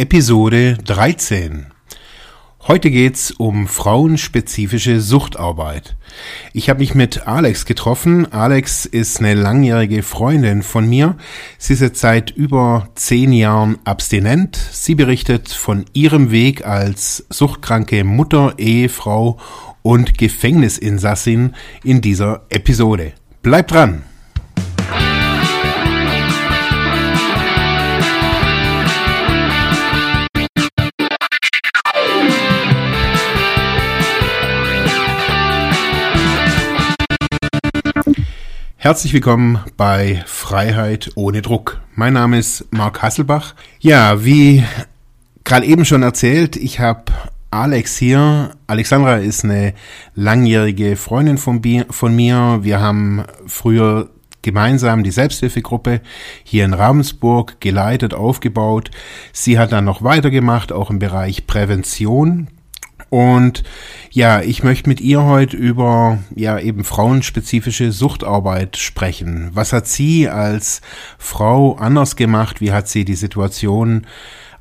Episode 13. Heute geht's um frauenspezifische Suchtarbeit. Ich habe mich mit Alex getroffen. Alex ist eine langjährige Freundin von mir. Sie ist jetzt seit über zehn Jahren abstinent. Sie berichtet von ihrem Weg als suchtkranke Mutter, Ehefrau und Gefängnisinsassin in dieser Episode. Bleibt dran! Herzlich willkommen bei Freiheit ohne Druck. Mein Name ist Marc Hasselbach. Ja, wie gerade eben schon erzählt, ich habe Alex hier. Alexandra ist eine langjährige Freundin von, von mir. Wir haben früher gemeinsam die Selbsthilfegruppe hier in Ravensburg geleitet, aufgebaut. Sie hat dann noch weitergemacht, auch im Bereich Prävention. Und ja, ich möchte mit ihr heute über ja eben frauenspezifische Suchtarbeit sprechen. Was hat sie als Frau anders gemacht? Wie hat sie die Situation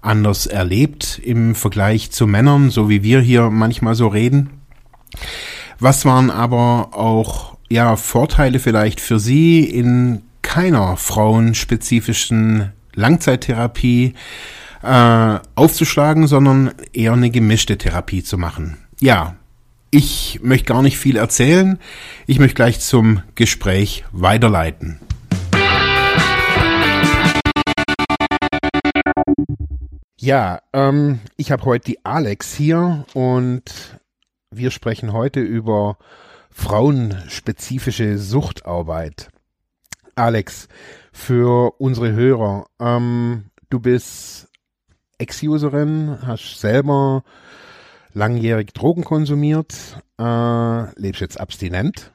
anders erlebt im Vergleich zu Männern, so wie wir hier manchmal so reden? Was waren aber auch ja Vorteile vielleicht für sie in keiner frauenspezifischen Langzeittherapie? Äh, aufzuschlagen, sondern eher eine gemischte Therapie zu machen. Ja, ich möchte gar nicht viel erzählen. Ich möchte gleich zum Gespräch weiterleiten. Ja, ähm, ich habe heute die Alex hier und wir sprechen heute über frauenspezifische Suchtarbeit. Alex, für unsere Hörer, ähm, du bist Ex-Userin, hast selber langjährig Drogen konsumiert, äh, lebst jetzt abstinent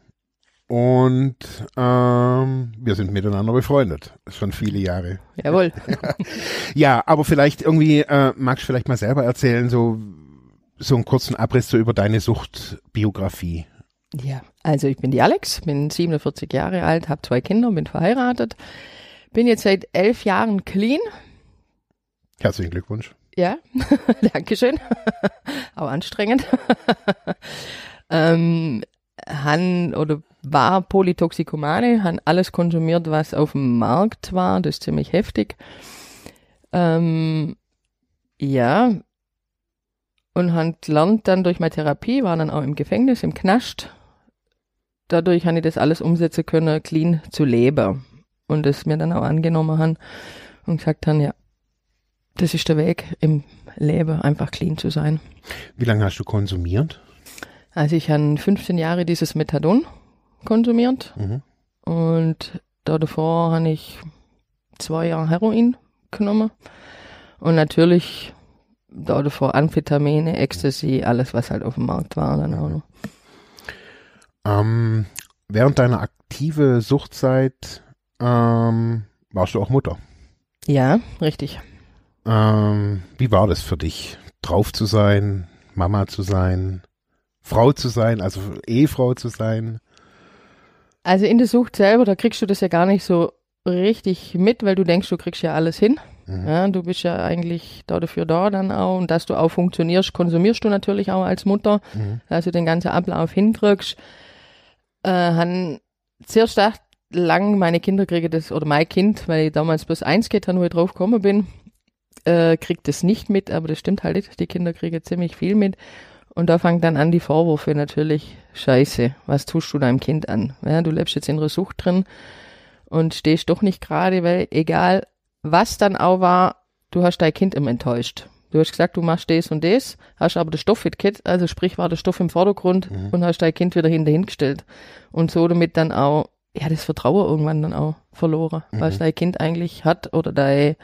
und ähm, wir sind miteinander befreundet. Schon viele Jahre. Jawohl. ja, aber vielleicht irgendwie, äh, magst du vielleicht mal selber erzählen, so, so einen kurzen Abriss so über deine Suchtbiografie. Ja, also ich bin die Alex, bin 47 Jahre alt, habe zwei Kinder, bin verheiratet, bin jetzt seit elf Jahren clean, Herzlichen Glückwunsch. Ja, Dankeschön. Auch anstrengend. ähm, han oder war Polytoxikomane, han alles konsumiert, was auf dem Markt war. Das ist ziemlich heftig. Ähm, ja. Und han lernt dann durch meine Therapie, war dann auch im Gefängnis, im Knast. Dadurch habe ich das alles umsetzen können, clean zu leben. Und das mir dann auch angenommen haben und gesagt haben, ja, das ist der Weg im Leben, einfach clean zu sein. Wie lange hast du konsumiert? Also ich habe 15 Jahre dieses Methadon konsumiert mhm. und da davor habe ich zwei Jahre Heroin genommen und natürlich da davor Amphetamine, Ecstasy, alles was halt auf dem Markt war dann auch noch. Ähm, während deiner aktive Suchtzeit ähm, warst du auch Mutter? Ja, richtig. Ähm, wie war das für dich, drauf zu sein, Mama zu sein, Frau zu sein, also Ehefrau zu sein? Also in der Sucht selber, da kriegst du das ja gar nicht so richtig mit, weil du denkst, du kriegst ja alles hin. Mhm. Ja, du bist ja eigentlich da dafür da dann auch und dass du auch funktionierst, konsumierst du natürlich auch als Mutter, mhm. dass du den ganzen Ablauf hinkriegst. Äh, han zuerst gedacht, lang meine Kinder kriegen das, oder mein Kind, weil ich damals bloß eins geht, wo ich drauf gekommen bin, äh, kriegt es nicht mit, aber das stimmt halt nicht. Die Kinder kriegen ziemlich viel mit. Und da fangen dann an die Vorwürfe natürlich. Scheiße, was tust du deinem Kind an? Ja, du lebst jetzt in der Sucht drin und stehst doch nicht gerade, weil egal was dann auch war, du hast dein Kind immer enttäuscht. Du hast gesagt, du machst das und das, hast aber das Stoffit-Kit, also sprich war der Stoff im Vordergrund mhm. und hast dein Kind wieder hinterhingestellt. Und so damit dann auch, ja, das Vertrauen irgendwann dann auch verloren, mhm. was dein Kind eigentlich hat oder dein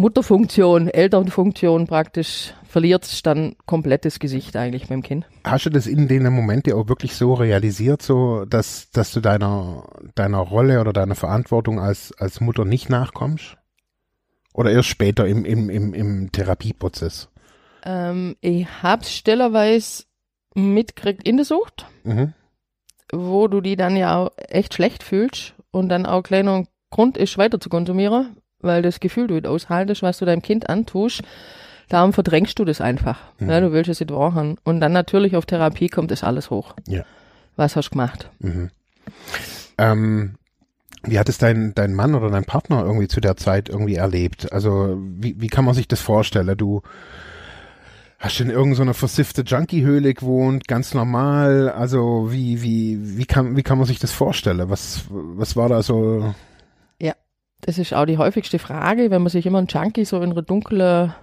Mutterfunktion, Elternfunktion praktisch verliert dann komplettes Gesicht eigentlich beim Kind. Hast du das in den Momenten auch wirklich so realisiert, so dass, dass du deiner, deiner Rolle oder deiner Verantwortung als, als Mutter nicht nachkommst? Oder erst später im, im, im, im Therapieprozess? Ähm, ich hab's stellerweise mitgekriegt in der Sucht, mhm. wo du die dann ja auch echt schlecht fühlst und dann auch kleiner Grund ist, weiter zu konsumieren, weil das Gefühl du nicht aushaltest, was du deinem Kind antust. Darum verdrängst du das einfach. Mhm. Ja, du willst es nicht wahrhaben. Und dann natürlich auf Therapie kommt das alles hoch. Ja. Was hast du gemacht? Ähm, wie hat es dein, dein Mann oder dein Partner irgendwie zu der Zeit irgendwie erlebt? Also wie, wie kann man sich das vorstellen? Du hast in irgendeiner so versiffte Junkie-Höhle gewohnt, ganz normal. Also wie, wie, wie kann, wie kann man sich das vorstellen? Was, was war da so? Das ist auch die häufigste Frage, wenn man sich immer einen Junkie so in einer dunklen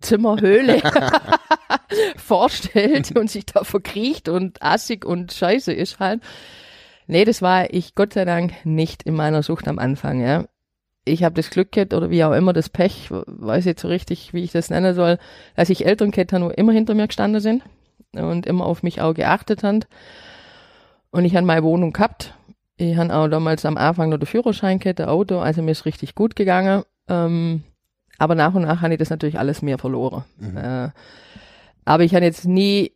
Zimmerhöhle vorstellt und sich da verkriecht und assig und scheiße ist halt. Nee, das war ich Gott sei Dank nicht in meiner Sucht am Anfang, ja. Ich habe das Glück gehabt oder wie auch immer das Pech, weiß jetzt so richtig, wie ich das nennen soll, dass ich Eltern gehabt habe, immer hinter mir gestanden sind und immer auf mich auch geachtet haben. Und ich habe meine Wohnung gehabt. Ich habe auch damals am Anfang noch den Führerschein gehabt, ein Auto, also mir ist richtig gut gegangen. Ähm, aber nach und nach habe ich das natürlich alles mehr verloren. Mhm. Äh, aber ich habe jetzt nie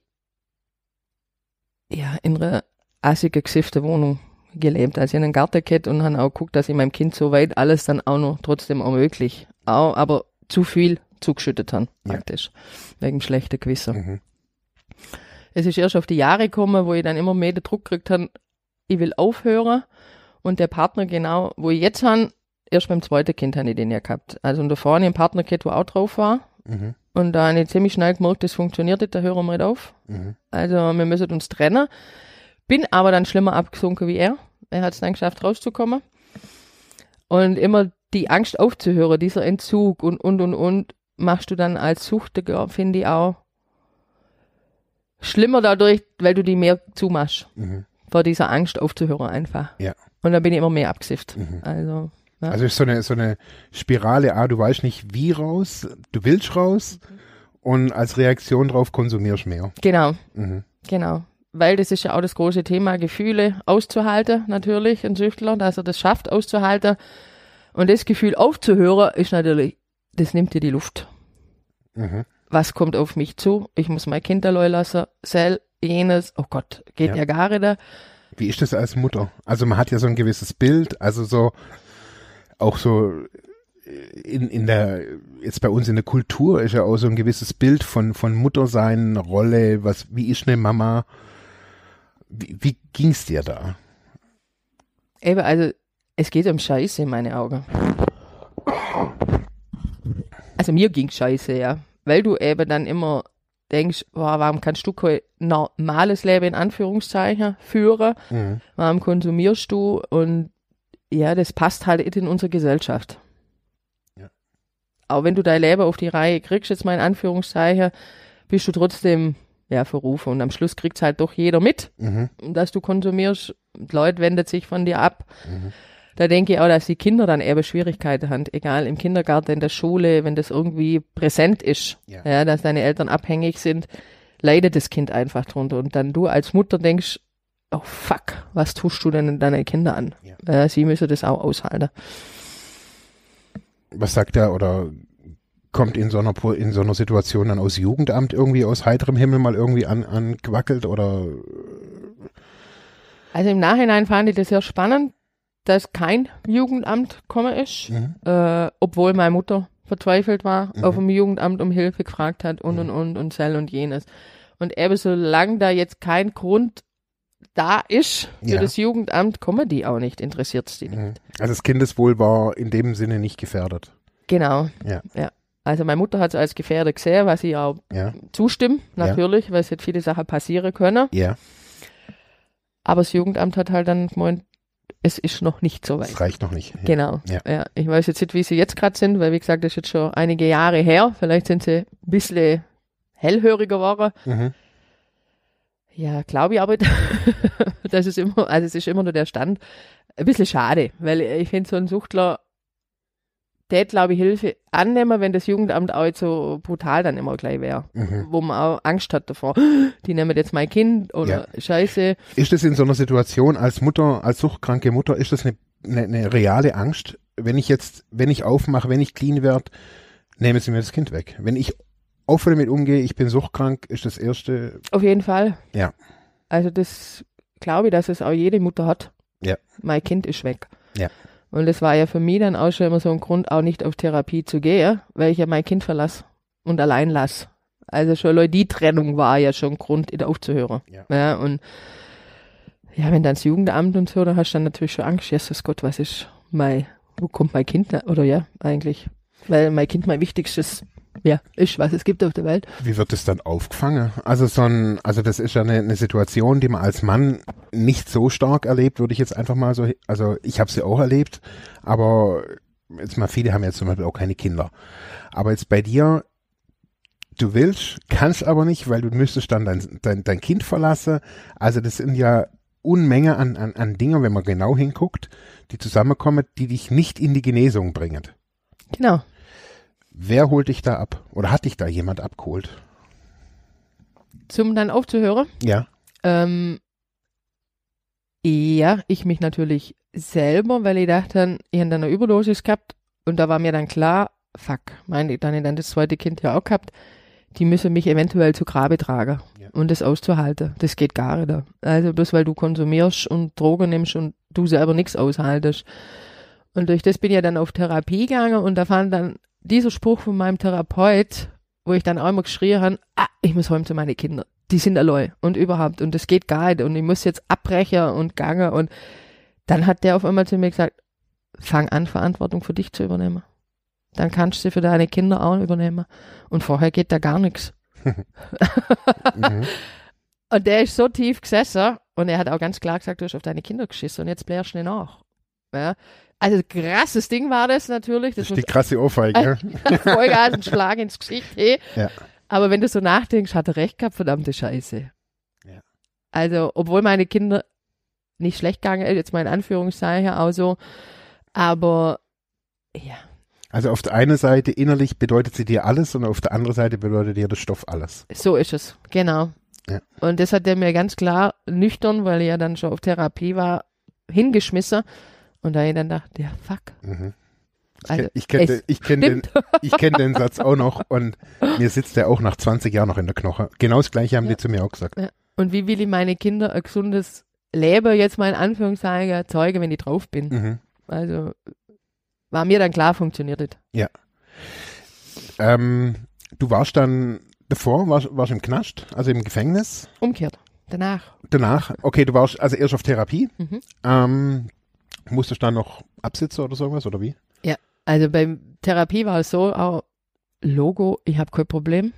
ja, in einer assige, gesiffte Wohnung gelebt. Also ich habe einen Garten gehabt und habe auch geguckt, dass ich meinem Kind so weit alles dann auch noch trotzdem ermöglich. Auch, aber zu viel zugeschüttet habe, Ja. praktisch. Wegen schlechter Gewissen. Mhm. Es ist erst auf die Jahre gekommen, wo ich dann immer mehr den Druck gekriegt habe, ich will aufhören. Und der Partner genau, wo ich jetzt habe, erst beim zweiten Kind habe ich den ja gehabt. Also und da vorne einen Partner gehabt, wo auch drauf war. Mhm. Und da habe ich ziemlich schnell gemerkt, das funktioniert nicht, da hören wir nicht auf. Mhm. Also wir müssen uns trennen. Bin aber dann schlimmer abgesunken wie er. Er hat es dann geschafft, rauszukommen. Und immer die Angst aufzuhören, dieser Entzug und, und, und, und, machst du dann als Suchtiger, finde ich auch schlimmer dadurch, weil du die mehr zumachst. Mhm. Vor dieser Angst aufzuhören einfach. Ja. Und dann bin ich immer mehr abgesifft. Mhm. Also, ja. Also ist so eine, so eine Spirale, ah, du weißt nicht wie raus, du willst raus und als Reaktion drauf konsumierst mehr. genau, Mhm. genau. Weil das ist ja auch das große Thema, Gefühle auszuhalten, natürlich, ein Süchtler, dass er das schafft, auszuhalten. Und das Gefühl aufzuhören, ist natürlich, das nimmt dir die Luft. Mhm. Was kommt auf mich zu? Ich muss mein Kind allein lassen, sel, jenes, oh Gott, geht Ja. ja, gar nicht. Wie ist das als Mutter? Also man hat ja so ein gewisses Bild, also so auch so in, in der, jetzt bei uns in der Kultur ist ja auch so ein gewisses Bild von, von Muttersein, Rolle, was, wie ist eine Mama? Wie, wie ging's dir da? Eben, also, es geht um Scheiße in meine Augen. Also mir ging Scheiße, ja. Weil du eben dann immer denkst, wow, warum kannst du kein normales Leben in Anführungszeichen führen? Mhm. Warum konsumierst du? Und ja, das passt halt nicht in unsere Gesellschaft. Ja. Auch wenn du dein Leben auf die Reihe kriegst, jetzt mal in Anführungszeichen, bist du trotzdem ja verrufen. Und am Schluss kriegt's halt doch jeder mit Mhm. dass du konsumierst. Die Leute wendet sich von dir ab. Mhm. Da denke ich auch, dass die Kinder dann eben Schwierigkeiten haben, egal im Kindergarten, in der Schule, wenn das irgendwie präsent ist, Ja. ja. dass deine Eltern abhängig sind, leidet das Kind einfach drunter. Und dann du als Mutter denkst, oh fuck, was tust du denn deinen Kindern an? Ja. Sie müssen das auch aushalten. Was sagt er oder kommt in so einer, in so einer Situation dann aus Jugendamt irgendwie aus heiterem Himmel mal irgendwie an, angewackelt oder Also im Nachhinein fand ich das sehr spannend, dass kein Jugendamt gekommen ist. Mhm. äh, obwohl meine Mutter verzweifelt war, Mhm. auf dem Jugendamt um Hilfe gefragt hat und und und und Zell und jenes. Und eben solange da jetzt kein Grund da ist für Ja. das Jugendamt, kommen die auch nicht, interessiert die nicht. Mhm. Also das Kindeswohl war in dem Sinne nicht gefährdet. Genau. Ja. ja. Also meine Mutter hat es als Gefährder gesehen, was ich auch Ja. zustimme, Ja. natürlich, weil es hätte viele Sachen passieren können. Ja, Aber das Jugendamt hat halt dann gemeint, es ist noch nicht so weit. das reicht noch nicht. Ja. Genau. Ja. Ja. Ich weiß jetzt nicht, wie sie jetzt gerade sind, weil wie gesagt, das ist jetzt schon einige Jahre her. Vielleicht sind sie ein bisschen hellhöriger geworden. Mhm. Ja, glaube ich aber, das ist immer, also es ist immer nur der Stand. Ein bisschen schade, weil ich finde so ein Suchtler, der glaube ich Hilfe annehmen, wenn das Jugendamt auch jetzt so brutal dann immer gleich wäre. Mhm. Wo man auch Angst hat davor. Die nehmen jetzt mein Kind oder Scheiße. Ist es in so einer Situation als Mutter, als suchtkranke Mutter, ist das eine, eine, eine reale Angst? Wenn ich jetzt, wenn ich aufmache, wenn ich clean werde, nehmen sie mir das Kind weg. Wenn ich offen damit umgehe, ich bin suchtkrank, ist das erste, Auf jeden Fall. Ja. Also das glaube ich, dass es auch jede Mutter hat. Ja. Mein Kind ist weg. Ja. Und das war ja für mich dann auch schon immer so ein Grund, auch nicht auf Therapie zu gehen, weil ich ja mein Kind verlasse und allein lasse. Also schon Leute, die Trennung war ja schon ein Grund, aufzuhören. Ja. ja. Und ja, wenn dann das Jugendamt und so, da hast du dann natürlich schon Angst, Jesus Gott, was ist mein, wo kommt mein Kind, oder ja, eigentlich. Weil mein Kind mein wichtigstes, ja, ist, was es gibt auf der Welt. Wie wird das dann aufgefangen? Also so ein, also das ist ja eine, eine Situation, die man als Mann nicht so stark erlebt, würde ich jetzt einfach mal so, also ich habe sie auch erlebt, aber jetzt mal viele haben jetzt zum Beispiel auch keine Kinder. Aber jetzt bei dir, du willst, kannst aber nicht, weil du müsstest dann dein, dein, dein Kind verlassen. Also das sind ja Unmenge an, an, an Dingen, wenn man genau hinguckt, die zusammenkommen, die dich nicht in die Genesung bringen. Genau. Wer holt dich da ab? Oder hat dich da jemand abgeholt? Zum dann aufzuhören, Ja. Ähm, ja, ich mich natürlich selber, weil ich dachte, ich habe dann eine Überdosis gehabt und da war mir dann klar, fuck, meine, dann ich dann das zweite Kind ja auch gehabt, die müssen mich eventuell zu Grabe tragen Ja. und das auszuhalten, das geht gar nicht. Also bloß weil du konsumierst und Drogen nimmst und du selber nichts aushaltest. Und durch das bin ich ja dann auf Therapie gegangen und da fand dann dieser Spruch von meinem Therapeut, wo ich dann auch immer geschrien habe, ah, ich muss heim zu meinen Kindern. Die sind allein und überhaupt und das geht gar nicht und ich muss jetzt abbrechen und gange und dann hat der auf einmal zu mir gesagt, fang an, Verantwortung für dich zu übernehmen. Dann kannst du sie für deine Kinder auch übernehmen. Und vorher geht da gar nichts. Mhm. Und der ist so tief gesessen und er hat auch ganz klar gesagt, du hast auf deine Kinder geschissen und jetzt blärst du nicht nach. Ja. Also krasses Ding war das natürlich. Das Das ist die krasse Ohrfeige. Vollgas, ein Schlag ins Gesicht. Hey. Ja. Aber wenn du so nachdenkst, hat er recht gehabt, verdammte Scheiße. Ja. Also, obwohl meine Kinder nicht schlecht gegangen, jetzt mal in Anführungszeichen auch so, aber ja, Also auf der einen Seite innerlich bedeutet sie dir alles und auf der anderen Seite bedeutet dir der Stoff alles. so ist es, genau. Ja. Und das hat er mir ganz klar nüchtern, weil ich ja dann schon auf Therapie war, hingeschmissen. Und da ich dann dachte, ja, fuck. Mhm. Also, ich kenne ich kenn den, ich kenn den Satz auch noch und mir sitzt der auch nach 20 Jahren noch in der Knoche. Genau das gleiche haben Ja. die zu mir auch gesagt. Und wie will ich meine Kinder ein gesundes Leben jetzt mal in Anführungszeichen erzeugen, wenn ich drauf bin? Mhm. Also war mir dann klar, funktioniert das. Ähm, du warst dann davor, warst, warst im Knast, also im Gefängnis. Umkehrt. Danach. Danach, okay, du warst also erst auf Therapie. Mhm. Ähm, musstest du dann noch absitzen oder sowas oder wie? Also bei Therapie war es so, auch Logo, ich habe kein Problem.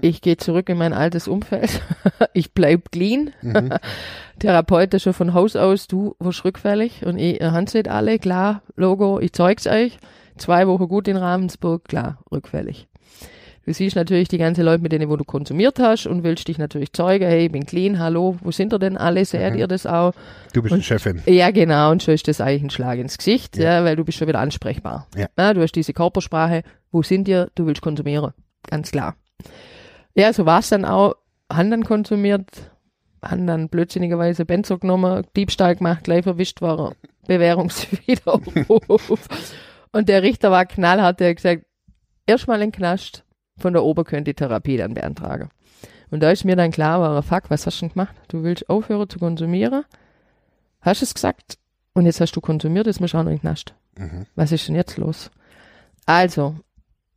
Ich gehe zurück in mein altes Umfeld. ich bleib clean. Mhm. Therapeut ist schon von Haus aus, du wirst rückfällig und ich, ihr Hand alle, klar, Logo, ich zeig's euch. Zwei Wochen gut in Ravensburg, klar, rückfällig. Du siehst natürlich die ganzen Leute, mit denen wo du konsumiert hast und willst dich natürlich zeigen, hey, ich bin clean, hallo, wo sind ihr denn alle, seht Mhm. ihr das auch? Du bist Und- die Chefin. Ja, genau, und schon ist das eigentlich ein Schlag ins Gesicht, Ja. ja, weil du bist schon wieder ansprechbar. Ja. du hast diese Körpersprache, wo sind ihr, du willst konsumieren, ganz klar. Ja, so war es dann auch, haben dann konsumiert, haben dann blödsinnigerweise Benzo genommen, Diebstahl gemacht, gleich verwischt war, Bewährungswiderruf. und der Richter war knallhart, der hat gesagt, erstmal in Knast, von der Ober könnt die Therapie dann beantragen. Und da ist mir dann klar, war, fuck, was hast du denn gemacht? Du willst aufhören zu konsumieren? Hast es gesagt? Und jetzt hast du konsumiert, jetzt musst du auch noch in den Knast. Mhm. Was ist denn jetzt los? Also,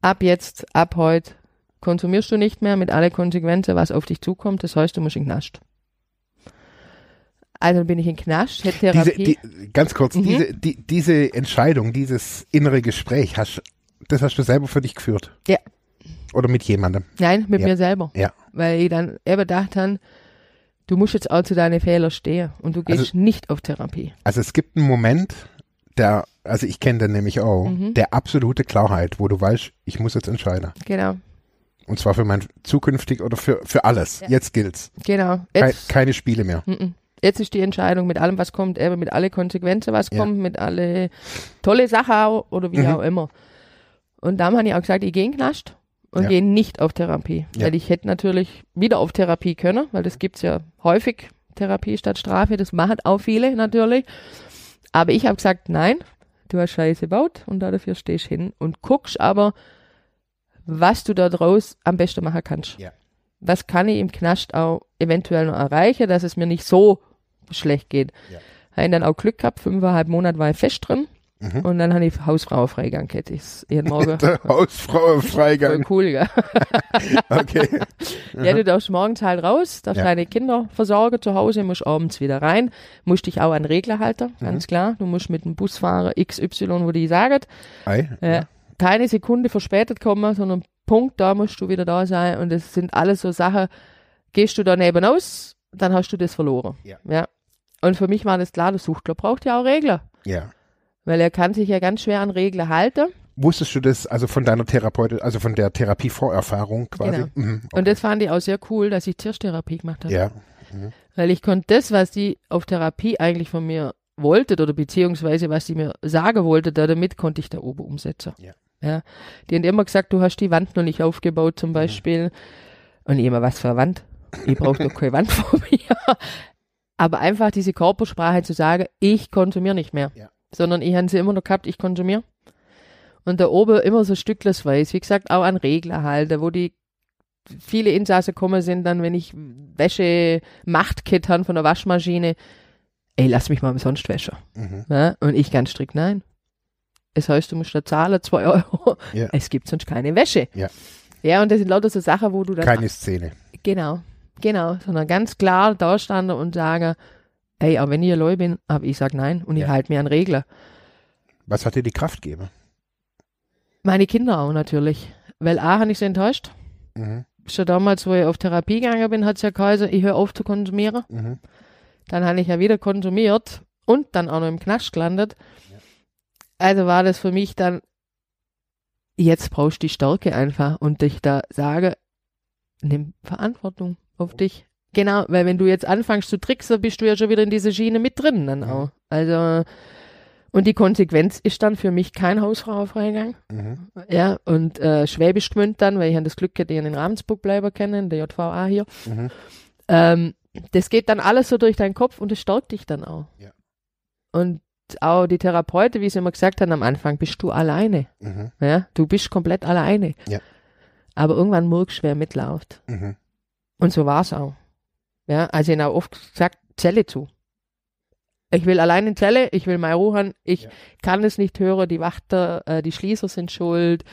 ab jetzt, ab heute, konsumierst du nicht mehr mit alle Konsequenzen, was auf dich zukommt. Das heißt, du musst in den Knast. Also bin ich in Knast, hätte Diese, Therapie. die, ganz kurz, Mhm. diese, die, diese Entscheidung, dieses innere Gespräch, hast, das hast du selber für dich geführt? Ja. Oder mit jemandem? Nein, mit Ja. mir selber. Ja. Weil ich dann eben dachte, han, du musst jetzt auch zu deinen Fehlern stehen und du gehst Also- nicht auf Therapie. Also es gibt einen Moment, der, also ich kenne den nämlich auch, Mhm. der absolute Klarheit, wo du weißt, ich muss jetzt entscheiden. Genau, Und zwar für mein zukünftig oder für, für alles. Ja. Jetzt gilt's. genau. Jetzt, keine Spiele mehr. Mhm. Jetzt ist die Entscheidung mit allem, was kommt, eben mit alle Konsequenzen, was Ja. kommt, mit alle tolle Sachen oder wie Mhm. auch immer. Und dann habe ich auch gesagt, ich gehe in den Knast und Ja. gehe nicht auf Therapie. Ja. Weil ich hätte natürlich wieder auf Therapie können, weil das gibt's ja häufig, Therapie statt Strafe, das machen auch viele natürlich. Aber ich habe gesagt, nein, du hast Scheiße gebaut und dafür stehst hin und guckst aber, was du da draus am besten machen kannst. Ja. Was kann ich im Knast auch eventuell noch erreichen, dass es mir nicht so schlecht geht. Ja. Habe dann auch Glück gehabt, fünfeinhalb Monate war ich fest drin. Mhm. Und dann habe ich Hausfrauenfreigang, hätte ich jeden Morgen. Hausfrauenfreigang. Voll cool, gell? okay. ja, du darfst morgens halt raus, darfst Ja. deine Kinder versorgen zu Hause, musst abends wieder rein, musst dich auch an Regler halten, Mhm. ganz klar. Du musst mit dem Busfahrer XY, wo die sagen, Ei. äh, keine Sekunde verspätet kommen, sondern Punkt, da musst du wieder da sein. Und das sind alles so Sachen, gehst du daneben aus, dann hast du das verloren. Ja. ja. Und für mich war das klar, der Suchtler braucht ja auch Regler. Ja. Weil er kann sich ja ganz schwer an Regler halten. Wusstest du das, also von deiner Therapeutin, also von der Therapievorerfahrung quasi? Genau. Mhm. Und das fand ich auch sehr cool, dass ich Tischtherapie gemacht habe. Ja. Weil ich konnte das, was die auf Therapie eigentlich von mir wollte oder beziehungsweise was sie mir sagen wollte, da damit konnte ich da oben umsetzen. Ja. ja. Die haben immer gesagt, du hast die Wand noch nicht aufgebaut zum Beispiel. Und ich immer, was für eine Wand? Ich brauche doch keine Wand vor mir. Aber einfach diese Körpersprache zu sagen, ich konsumiere nicht mehr. Ja. Sondern ich habe sie immer noch gehabt, ich konsumiere. Und da oben immer so stücklesweise, wie gesagt, auch an Regler halten, wo die viele Insassen kommen sind, dann, wenn ich Wäsche Machtkit habe von der Waschmaschine, ey, lass mich mal umsonst waschen. Mhm. Ja? Und ich ganz strikt, nein. Es heißt, du musst da zahlen, zwei Euro. Ja. Es gibt sonst keine Wäsche. Ja. Ja, und das sind lauter so Sachen, wo du dann. Keine Szene. Genau, genau. Sondern ganz klar da stande und sage, ey, auch wenn ich allein bin, aber ich sag nein und ich Ja. halte mir an Regler. Was hat dir die Kraft gegeben? Meine Kinder auch natürlich. Weil A, habe ich sie enttäuscht. Mhm. Schon damals, wo ich auf Therapie gegangen bin, hat es ja geheißen, ich höre auf zu konsumieren. Mhm. Dann habe ich ja wieder konsumiert und dann auch noch im Knast gelandet. Also war das für mich dann, jetzt brauchst du die Stärke einfach und dich da sage, nimm Verantwortung auf dich. Genau, weil wenn du jetzt anfängst zu tricksen, bist du ja schon wieder in diese Schiene mit drin dann Mhm. auch. Also, und die Konsequenz ist dann für mich kein Hausfrauenfreigang. Mhm. Ja, und äh, Schwäbisch Gmünd dann, weil ich habe das Glück gehabt, ich in Ravensburg bleiben kennen, der JVA hier. Mhm. Ähm, das geht dann alles so durch deinen Kopf und es stärkt dich dann auch. Ja. Und auch die Therapeuten, wie sie immer gesagt haben am Anfang, bist du alleine. Mhm. Ja? Du bist komplett alleine. Ja. Aber irgendwann merkst du, wer mitläuft. Mhm. Und so war es auch. Ja, also ich habe oft gesagt, Zelle zu. Ich will allein in Zelle, ich will meine Ruhe ich Ja. kann es nicht hören, die Wachter, äh, die Schließer sind schuld,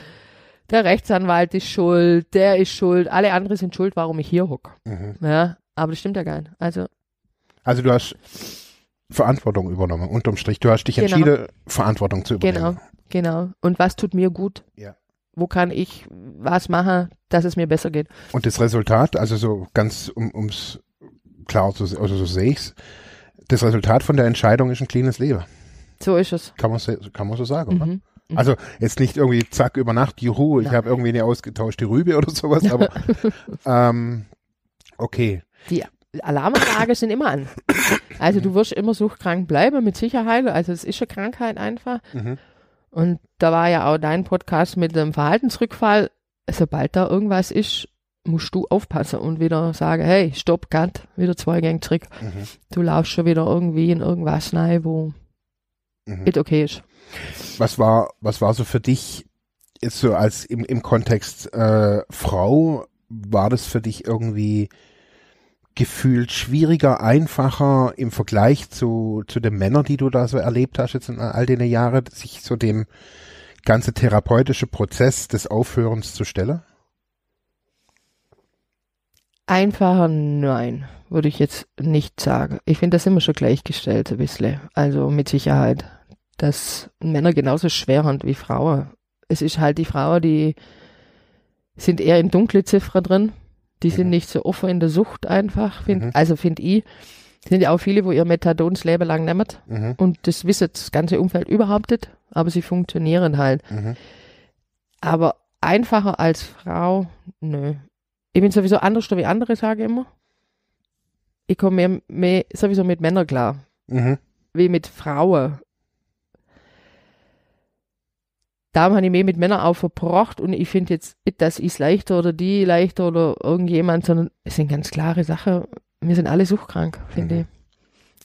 der Rechtsanwalt ist schuld, der ist schuld, alle anderen sind schuld, warum ich hier hocke. Mhm. Ja, aber das stimmt ja gar nicht. Also, Also du hast Verantwortung übernommen, unterm Strich. Du hast dich Genau. entschieden, Verantwortung zu übernehmen. genau, genau. Und was tut mir gut? Ja. Wo kann ich was machen, dass es mir besser geht? Und das Resultat, also so ganz, um, ums klar se- also so sehe ich's, das Resultat von der Entscheidung ist ein cleanes Leben. So ist es. Kann man, kann man so sagen, oder? Mhm. Mhm. Also jetzt nicht irgendwie zack über Nacht, juhu, ich habe irgendwie eine ausgetauschte Rübe oder sowas, aber ähm, okay. Die Alarmanlage sind immer an. Also du wirst immer suchtkrank bleiben, mit Sicherheit. Also es ist eine Krankheit einfach. Mhm. Und da war ja auch dein Podcast mit dem Verhaltensrückfall. Sobald da irgendwas ist, musst du aufpassen und wieder sagen, hey, stopp, Cut, wieder zwei Gänge zurück. Mhm. Du laufst schon wieder irgendwie in irgendwas rein, wo Mhm. nicht okay ist. Was war, was war so für dich jetzt so als im, im Kontext äh, Frau, war das für dich irgendwie gefühlt schwieriger, einfacher im Vergleich zu, zu den Männern, die du da so erlebt hast jetzt in all den Jahren, sich so dem ganze therapeutische Prozess des Aufhörens zu stellen? Einfacher nein, würde ich jetzt nicht sagen. Ich finde das immer schon gleichgestellt ein bisschen. Also mit Sicherheit, dass Männer genauso schwer haben wie Frauen. Es ist halt die Frauen, die sind eher in dunkle Ziffern drin. Die sind Mhm. nicht so offen in der Sucht einfach. Find, Mhm. Also finde ich, sind ja auch viele, wo ihr Methadon das Leben lang nehmen. Mhm. Und das wissen das ganze Umfeld überhaupt nicht. Aber sie funktionieren halt. Mhm. Aber einfacher als Frau, nö. Ich bin sowieso anders wie andere, sage ich immer. Ich komme mehr, mehr sowieso mit Männern klar, Mhm. wie mit Frauen. Darum habe ich mehr mit Männern auch verbracht und ich finde jetzt nicht, dass ich leichter oder die leichter oder irgendjemand, sondern es sind ganz klare Sachen. Wir sind alle suchtkrank, finde Mhm. ich.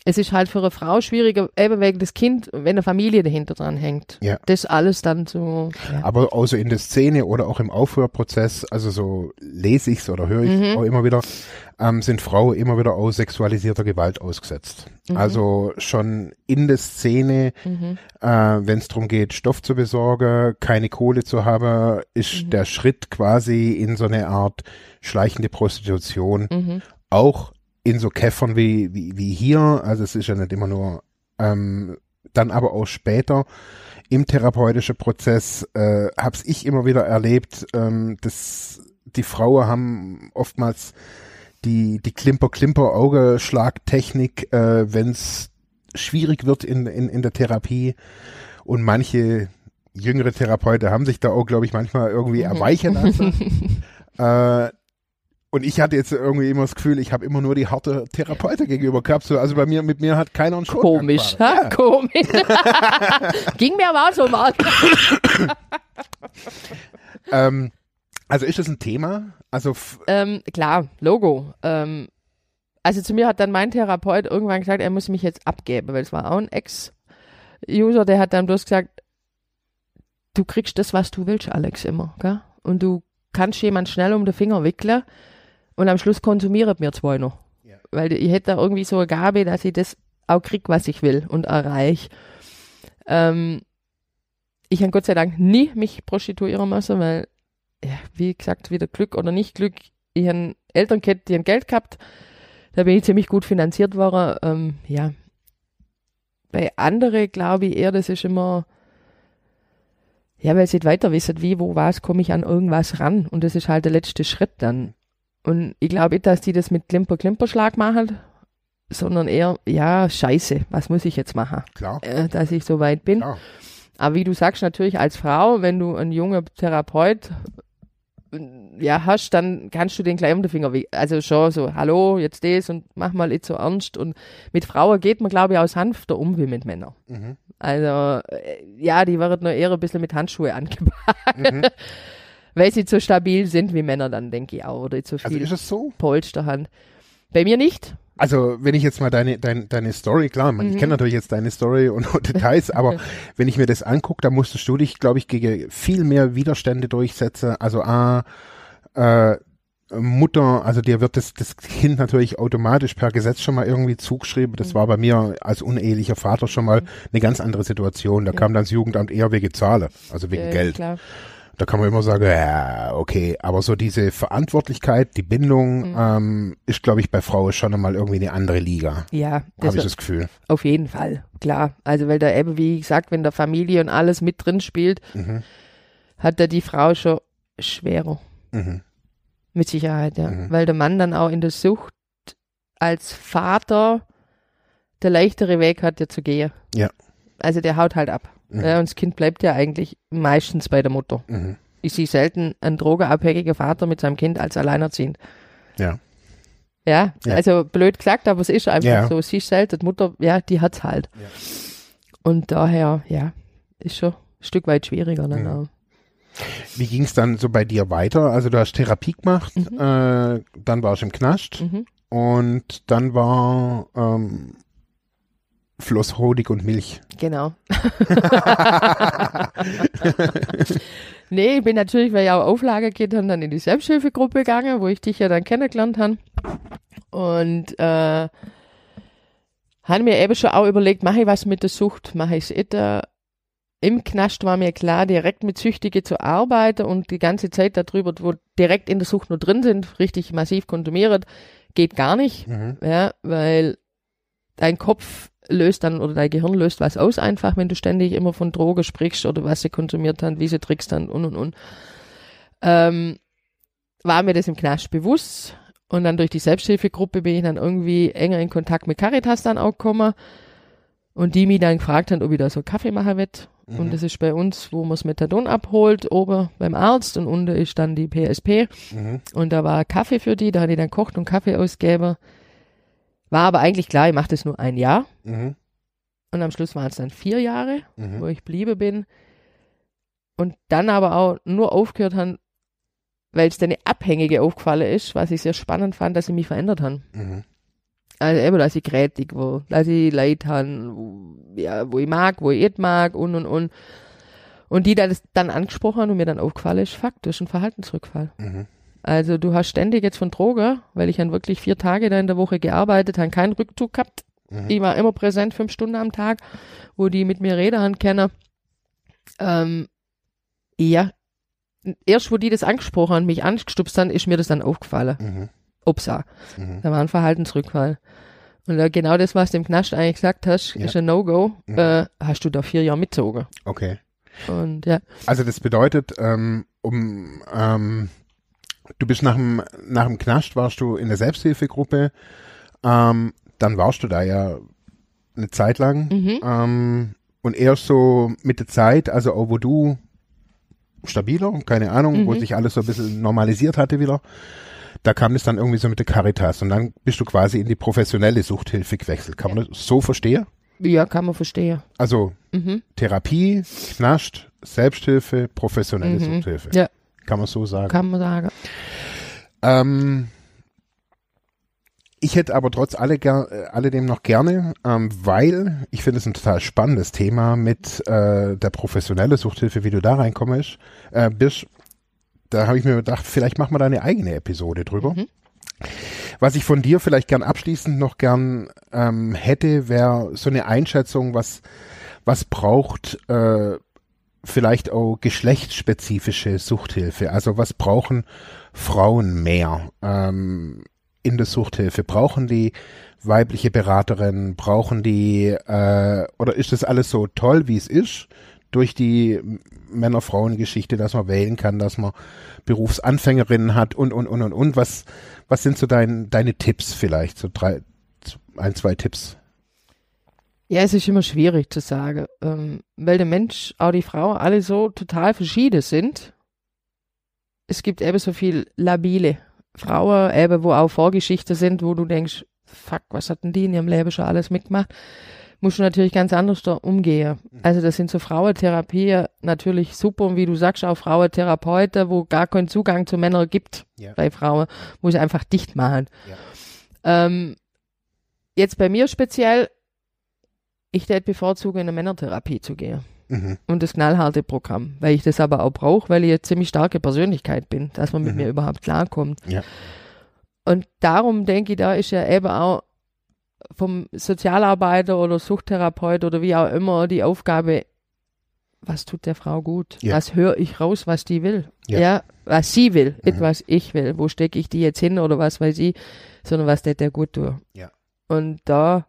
Es ist halt für eine Frau schwieriger, eben wegen des Kind, wenn eine Familie dahinter dran hängt. Ja. Das alles dann so. Ja. Aber außer in der Szene oder auch im Aufhörprozess, also so lese ich's oder höre ich Mhm. auch immer wieder. ähm, sind Frauen immer wieder aus sexualisierter Gewalt ausgesetzt. Mhm. Also schon in der Szene, Mhm. äh, wenn es darum geht, Stoff zu besorgen, keine Kohle zu haben, ist Mhm. der Schritt quasi in so eine Art schleichende Prostitution, Mhm. auch in so Käffern wie, wie, wie hier, also es ist ja nicht immer nur, ähm, dann aber auch später im therapeutischen Prozess äh, hab's ich immer wieder erlebt, ähm, dass die Frauen haben oftmals die, die Klimper-Klimper-Augeschlagtechnik, äh, wenn's schwierig wird in, in, in der Therapie. Und manche jüngere Therapeuten haben sich da auch, glaube ich, manchmal irgendwie erweichen lassen. äh, und ich hatte jetzt irgendwie immer das Gefühl, ich habe immer nur die harte Therapeuten gegenüber gehabt. So, also bei mir, mit mir hat keiner einen Schurken Komisch, ha? Komisch. Ging mir aber auch so. Ja. Ähm, also ist das ein Thema? Also Ähm, klar, Logo. Ähm, also zu mir hat dann mein Therapeut irgendwann gesagt, er muss mich jetzt abgeben, weil es war auch ein Ex-User, der hat dann bloß gesagt, du kriegst das, was du willst, Alex, immer. Gell? Und du kannst jemand schnell um den Finger wickeln und am Schluss konsumiert mir zwei noch. Ja. Weil ich hätte da irgendwie so eine Gabe, dass ich das auch krieg, was ich will und erreiche. Ähm, ich habe Gott sei Dank nie mich prostituieren müssen, weil, ja, wie gesagt, wieder Glück oder nicht Glück. Ich habe Eltern gehabt, die haben Geld gehabt. Da bin ich ziemlich gut finanziert worden. Ähm, ja. Bei anderen glaube ich eher, das ist immer, ja, weil sie nicht weiter wissen, wie, wo, was, komme ich an irgendwas ran. Und das ist halt der letzte Schritt dann. Und ich glaube nicht, dass die das mit Klimper-Klimperschlag machen, sondern eher, ja, scheiße, was muss ich jetzt machen, klar, äh, dass ich so weit bin. klar. Aber wie du sagst, natürlich als Frau, wenn du einen jungen Therapeut ja, hast, dann kannst du den gleich um den Finger weg. Also schon so, hallo, jetzt das und mach mal nicht so ernst. Und mit Frauen geht man, glaube ich, auch sanfter um wie mit Männern. Mhm. Also, äh, ja, die werden nur eher ein bisschen mit Handschuhe angepackt, Mhm. weil sie so stabil sind wie Männer dann, denke ich auch. Oder so Also viel ist es so? Polsterhand. Bei mir nicht. Also wenn ich jetzt mal deine, deine, deine Story, klar, man, ich Mhm. kenne natürlich jetzt deine Story und, und Details, aber wenn ich mir das angucke, dann musstest du dich, glaube ich, gegen viel mehr Widerstände durchsetzen. Also A, äh, Mutter, also dir wird das, das Kind natürlich automatisch per Gesetz schon mal irgendwie zugeschrieben. Das Mhm. war bei mir als unehelicher Vater schon mal eine ganz andere Situation. Da Ja. kam dann das Jugendamt eher wegen Zahle, also wegen Äh, Geld. Klar. Da kann man immer sagen, ja, okay, aber so diese Verantwortlichkeit, die Bindung, Mhm. ähm, ist, glaube ich, bei Frauen schon einmal irgendwie eine andere Liga. Ja, Habe ich das Gefühl. auf jeden Fall. Klar. Also, weil da eben, wie gesagt, wenn der Familie und alles mit drin spielt, Mhm. hat da die Frau schon schwerer. Mhm. Mit Sicherheit, ja. Mhm. Weil der Mann dann auch in der Sucht als Vater der leichtere Weg hat, ja zu gehen. Ja. Also der haut halt ab. Mhm. Ja, und das Kind bleibt ja eigentlich meistens bei der Mutter. Mhm. Ich sehe selten einen drogenabhängigen Vater mit seinem Kind als alleinerziehend. Ja. Ja, Ja. also blöd gesagt, aber es ist einfach Ja. so. Sie ist selten, die Mutter, ja, die hat's halt. Ja. Und daher, ja, ist schon ein Stück weit schwieriger dann Ja. auch. Wie ging es dann so bei dir weiter? Also du hast Therapie gemacht, Mhm. äh, dann warst du im Knast Mhm. und dann war ähm, Floss Honig und Milch. Genau. nee, ich bin natürlich, weil ich auch Auflage geht, dann in die Selbsthilfegruppe gegangen, wo ich dich ja dann kennengelernt habe. Und äh, habe mir eben schon auch überlegt, mache ich was mit der Sucht, mache ich es äh, Im Knast war mir klar, direkt mit Süchtigen zu arbeiten und die ganze Zeit darüber, wo direkt in der Sucht nur drin sind, richtig massiv konsumiert, geht gar nicht. Mhm. Ja, weil dein Kopf löst dann oder dein Gehirn löst was aus einfach, wenn du ständig immer von Droge sprichst oder was sie konsumiert haben, wie sie trickst dann und und und. Ähm, war mir das im Knast bewusst und dann durch die Selbsthilfegruppe bin ich dann irgendwie enger in Kontakt mit Caritas dann auch gekommen und die mich dann gefragt haben, ob ich da so Kaffee machen will. Mhm. Und das ist bei uns, wo man das Methadon abholt, oben beim Arzt und unten ist dann die PSP. Mhm. Und da war Kaffee für die, da hatte ich dann kocht und Kaffee ausgegeben. War aber eigentlich klar, ich mache das nur ein Jahr. Mhm. Und am Schluss waren es dann vier Jahre, Mhm. wo ich bliebe bin. Und dann aber auch nur aufgehört haben, weil es dann eine Abhängige aufgefallen ist, was ich sehr spannend fand, dass sie mich verändert haben. Mhm. Also eben, dass ich grätig war, dass ich Leid habe, wo, ja, wo ich mag, wo ich nicht mag und und und. Und die das dann angesprochen haben und mir dann aufgefallen ist, ist ein Verhaltensrückfall. Mhm. Also du hast ständig jetzt von Drogen, weil ich dann wirklich vier Tage da in der Woche gearbeitet, habe keinen Rückzug gehabt. Mhm. Ich war immer präsent, fünf Stunden am Tag, wo die mit mir reden haben können. Ähm, ja, erst wo die das angesprochen haben, mich angestupst haben, ist mir das dann aufgefallen. Mhm. Upsa, Mhm. da war ein Verhaltensrückfall. Und äh, genau das, was du im Knast eigentlich gesagt hast, Ja. ist ein No-Go. Mhm. Äh, hast du da vier Jahre mitgezogen. Okay. Und ja, Also das bedeutet, ähm, um ähm, du bist nach dem nach dem Knast warst du in der Selbsthilfegruppe, ähm, dann warst du da ja eine Zeit lang mhm. ähm, und erst so mit der Zeit, also auch wo du stabiler, keine Ahnung, wo Mhm. sich alles so ein bisschen normalisiert hatte wieder, da kam es dann irgendwie so mit der Caritas und dann bist du quasi in die professionelle Suchthilfe gewechselt. Kann man das so verstehen? ja, kann man verstehen. Also Mhm. Therapie, Knast, Selbsthilfe, professionelle Mhm. Suchthilfe. Ja. Kann man so sagen. Kann man sagen. Ähm, ich hätte aber trotz alle äh, alledem noch gerne, ähm, weil ich finde es ein total spannendes Thema mit äh, der professionelle Suchthilfe, wie du da reinkommst, äh, bist. Da habe ich mir gedacht, vielleicht machen wir da eine eigene Episode drüber. Mhm. Was ich von dir vielleicht gern abschließend noch gern ähm, hätte, wäre so eine Einschätzung, was, was braucht äh, vielleicht auch geschlechtsspezifische Suchthilfe? Also was brauchen Frauen mehr ähm, in der Suchthilfe? Brauchen die weibliche Beraterin? Brauchen die äh, oder ist das alles so toll, wie es ist? Durch die Männer-Frauen-Geschichte, dass man wählen kann, dass man Berufsanfängerinnen hat und und und und und. Was was sind so dein, deine Tipps vielleicht? So drei, ein, zwei Tipps. Ja, es ist immer schwierig zu sagen, ähm, weil der Mensch, auch die Frau, alle so total verschieden sind. Es gibt eben so viel labile Frauen, eben wo auch Vorgeschichten sind, wo du denkst, fuck, was hatten die in ihrem Leben schon alles mitgemacht? Musst du natürlich ganz anders da umgehen. Also das sind so Frauentherapie natürlich super und wie du sagst, auch Frauentherapeuten, wo gar keinen Zugang zu Männern gibt Ja. bei Frauen, muss ich einfach dicht machen. Ja. Ähm, jetzt bei mir speziell, ich hätte bevorzuge, in eine Männertherapie zu gehen. Mhm. Und das knallharte Programm, weil ich das aber auch brauche, weil ich eine ziemlich starke Persönlichkeit bin, dass man mit Mhm. mir überhaupt klarkommt. Ja. Und darum denke ich, da ist ja eben auch vom Sozialarbeiter oder Suchttherapeut oder wie auch immer die Aufgabe, was tut der Frau gut? Ja. Was höre ich raus, was die will? Ja. Ja, was sie will, nicht Mhm. was ich will. Wo stecke ich die jetzt hin oder was weiß ich, sondern was der der gut tut. Ja. Und da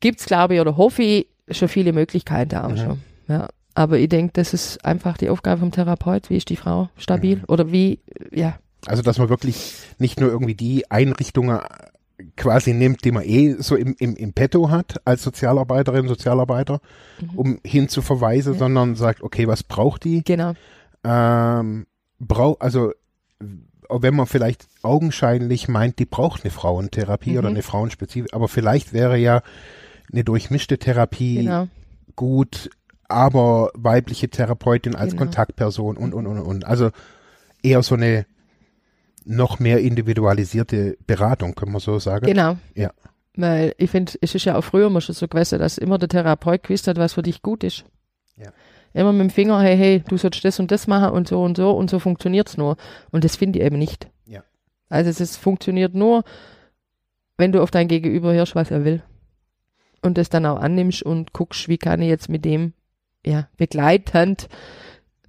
gibt's glaube ich, oder hoffe ich, schon viele Möglichkeiten auch Mhm. schon. Ja. Aber ich denke, das ist einfach die Aufgabe vom Therapeut. Wie ist die Frau stabil? Mhm. Oder wie, ja, Also, dass man wirklich nicht nur irgendwie die Einrichtungen quasi nimmt, die man eh so im, im, im Petto hat als Sozialarbeiterin, Sozialarbeiter, Mhm. um hinzuverweisen, Ja. sondern sagt, okay, was braucht die? genau. Ähm, brau also wenn man vielleicht augenscheinlich meint, die braucht eine Frauentherapie Mhm. oder eine Frauenspezifik, aber vielleicht wäre ja eine durchmischte Therapie Genau. gut, aber weibliche Therapeutin als Genau. Kontaktperson und, und, und, und. Also eher so eine noch mehr individualisierte Beratung, können wir so sagen. Genau. Ja. Weil ich finde, es ist ja auch früher mal schon so gewesen, dass immer der Therapeut gewusst hat, was für dich gut ist. Ja. Immer mit dem Finger, hey, hey, du sollst das und das machen und so und so und so funktioniert's nur. Und das finde ich eben nicht. Ja. Also es ist, funktioniert nur, wenn du auf dein Gegenüber hörst, was er will. Und das dann auch annimmst und guckst, wie kann ich jetzt mit dem ja, begleitend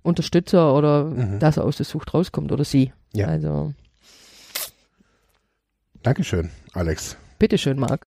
Unterstützer oder Mhm. dass er aus der Sucht rauskommt oder sie. Ja. Also, Dankeschön, Alex. bitteschön, Marc.